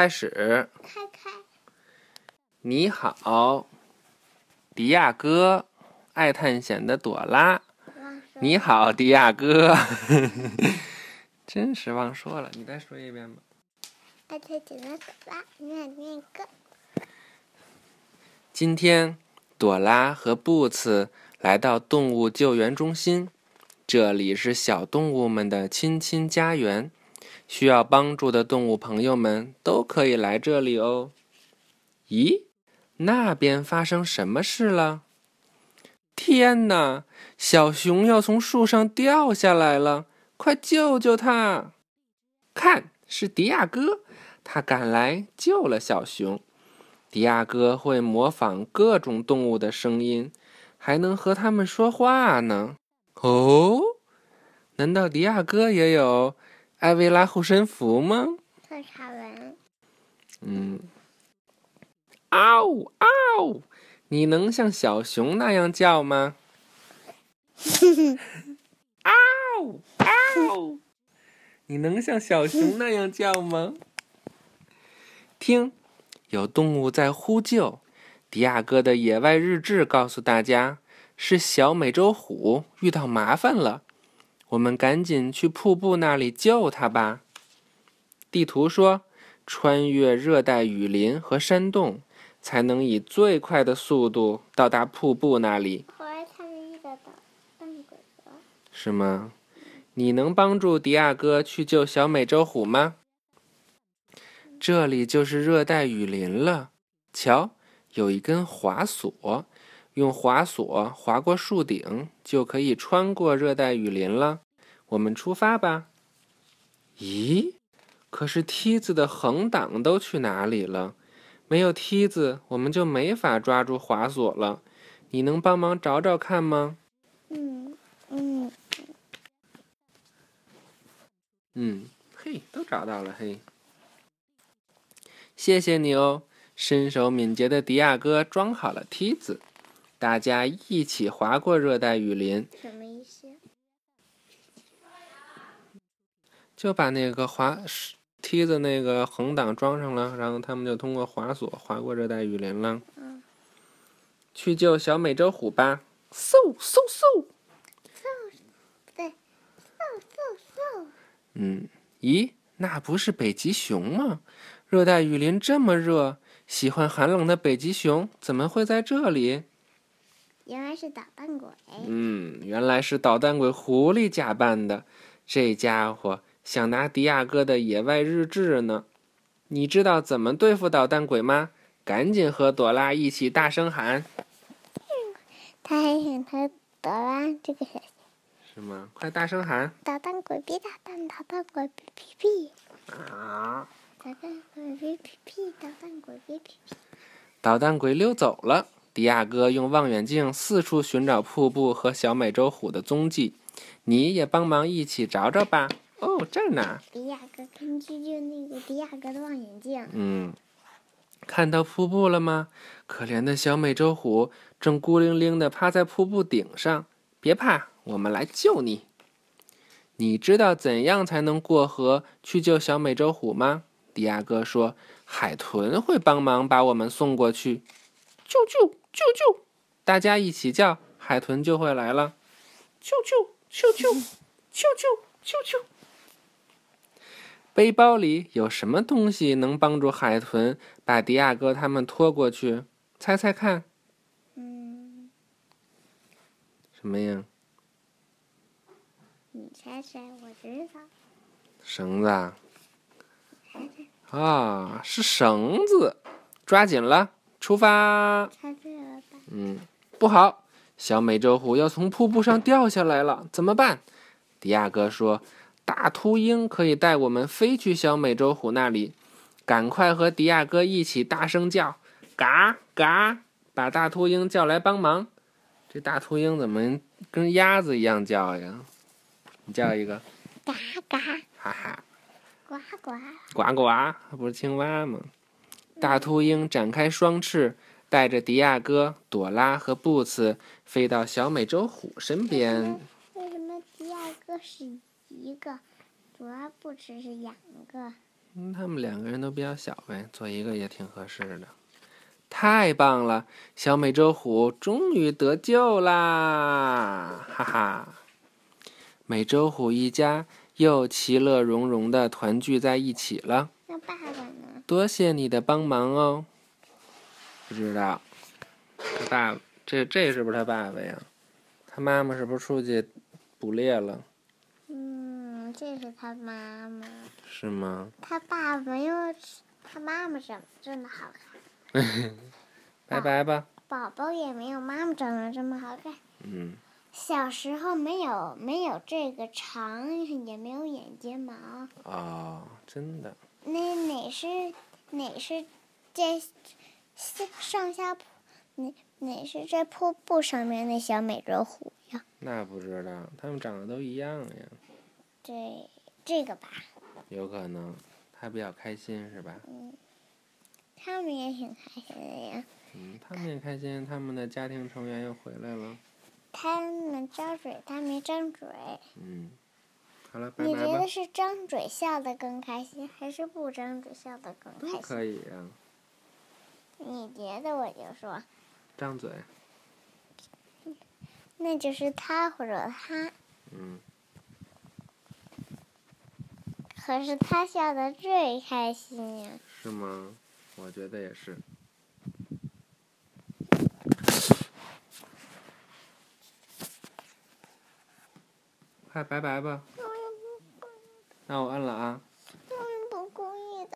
开始。开开。你好，迪亚哥，爱探险的朵拉。你好，迪亚哥。真是忘说了，你再说一遍吧。爱探险的朵拉，念念哥。今天，朵拉和布茨来到动物救援中心，这里是小动物们的亲亲家园。需要帮助的动物朋友们都可以来这里哦。咦，那边发生什么事了？天哪，小熊要从树上掉下来了！快救救它！看，是迪亚哥，他赶来救了小熊。迪亚哥会模仿各种动物的声音，还能和他们说话呢。哦，难道迪亚哥也有？艾薇拉护身符吗？特茶文。嗯。嗷嗷！你能像小熊那样叫吗？嗷嗷！你能像小熊那样叫吗？听，有动物在呼救。迪亚哥的野外日志告诉大家，是小美洲虎遇到麻烦了。我们赶紧去瀑布那里救他吧。地图说，穿越热带雨林和山洞，才能以最快的速度到达瀑布那里。是吗？你能帮助迪亚哥去救小美洲虎吗？这里就是热带雨林了。瞧，有一根滑索。用滑索滑过树顶，就可以穿过热带雨林了。我们出发吧。咦，可是梯子的横挡都去哪里了？没有梯子，我们就没法抓住滑索了。你能帮忙找找看吗？嗯嗯嗯，嘿，都找到了，嘿，谢谢你哦。身手敏捷的迪亚哥装好了梯子。大家一起划过热带雨林，什么意思？就把那个滑梯子那个横挡装上了，然后他们就通过滑索滑过热带雨林了。嗯。去救小美洲虎吧！嗖嗖嗖！嗖，对，嗖嗖嗖。嗯，咦，那不是北极熊吗？热带雨林这么热，喜欢寒冷的北极熊怎么会在这里？原来是捣蛋鬼。嗯，原来是捣蛋鬼狐狸假扮的。这家伙想拿迪亚哥的野外日志呢。你知道怎么对付捣蛋鬼吗？赶紧和朵拉一起大声喊。他还想和朵拉这个。是吗？快大声喊！捣蛋鬼别捣蛋，捣蛋鬼别屁屁。啊！捣蛋鬼别屁屁，捣蛋鬼别屁屁。捣蛋鬼溜走了。迪亚哥用望远镜四处寻找瀑布和小美洲虎的踪迹，你也帮忙一起找找吧。哦，这儿呢。迪亚哥，根据就那个迪亚哥的望远镜。嗯，看到瀑布了吗？可怜的小美洲虎正孤零零地趴在瀑布顶上。别怕，我们来救你。你知道怎样才能过河去救小美洲虎吗？迪亚哥说：“海豚会帮忙把我们送过去。”救救！救救！大家一起叫，海豚就会来了。啾啾啾啾啾啾啾啾！背包里有什么东西能帮助海豚把迪亚哥他们拖过去？猜猜看。嗯。什么呀？你猜猜，我知道。绳子。啊，是绳子，抓紧了。出发！嗯，不好，小美洲虎要从瀑布上掉下来了，怎么办？迪亚哥说：“大秃鹰可以带我们飞去小美洲虎那里，赶快和迪亚哥一起大声叫，嘎嘎，把大秃鹰叫来帮忙。这大秃鹰怎么跟鸭子一样叫呀？你叫一个，嘎嘎，哈哈，呱呱，呱呱，不是青蛙吗？大秃鹰展开双翅，带着迪亚哥、朵拉和布茨飞到小美洲虎身边。为什么迪亚哥是一个，朵拉、布茨是两个？嗯，他们两个人都比较小呗，做一个也挺合适的。太棒了，小美洲虎终于得救啦！哈哈，美洲虎一家又其乐融融的团聚在一起了。那爸爸呢？多谢你的帮忙哦。不知道，他爸这这是不是他爸爸呀？他妈妈是不是出去捕猎了？嗯，这是他妈妈。是吗？他爸爸因为他妈妈长得真的好看。拜拜吧。宝宝也没有妈妈长得这么好看。嗯。小时候没有没有这个长，也没有眼睫毛。哦，真的。那哪是哪是这上下铺？哪哪是在瀑布上面那小美洲虎呀？那不知道，它们长得都一样呀。这这个吧。有可能，它比较开心是吧？嗯。他们也挺开心的呀。嗯，他们也开心，他们的家庭成员又回来了。他们张嘴，他没张嘴。嗯，好了，拜拜你觉得是张嘴笑的更开心，还是不张嘴笑的更开心？可以呀。你觉得我就说。张嘴。那就是他或者他。嗯。可是他笑的最开心呀。是吗？我觉得也是。快拜拜吧。那我摁了啊。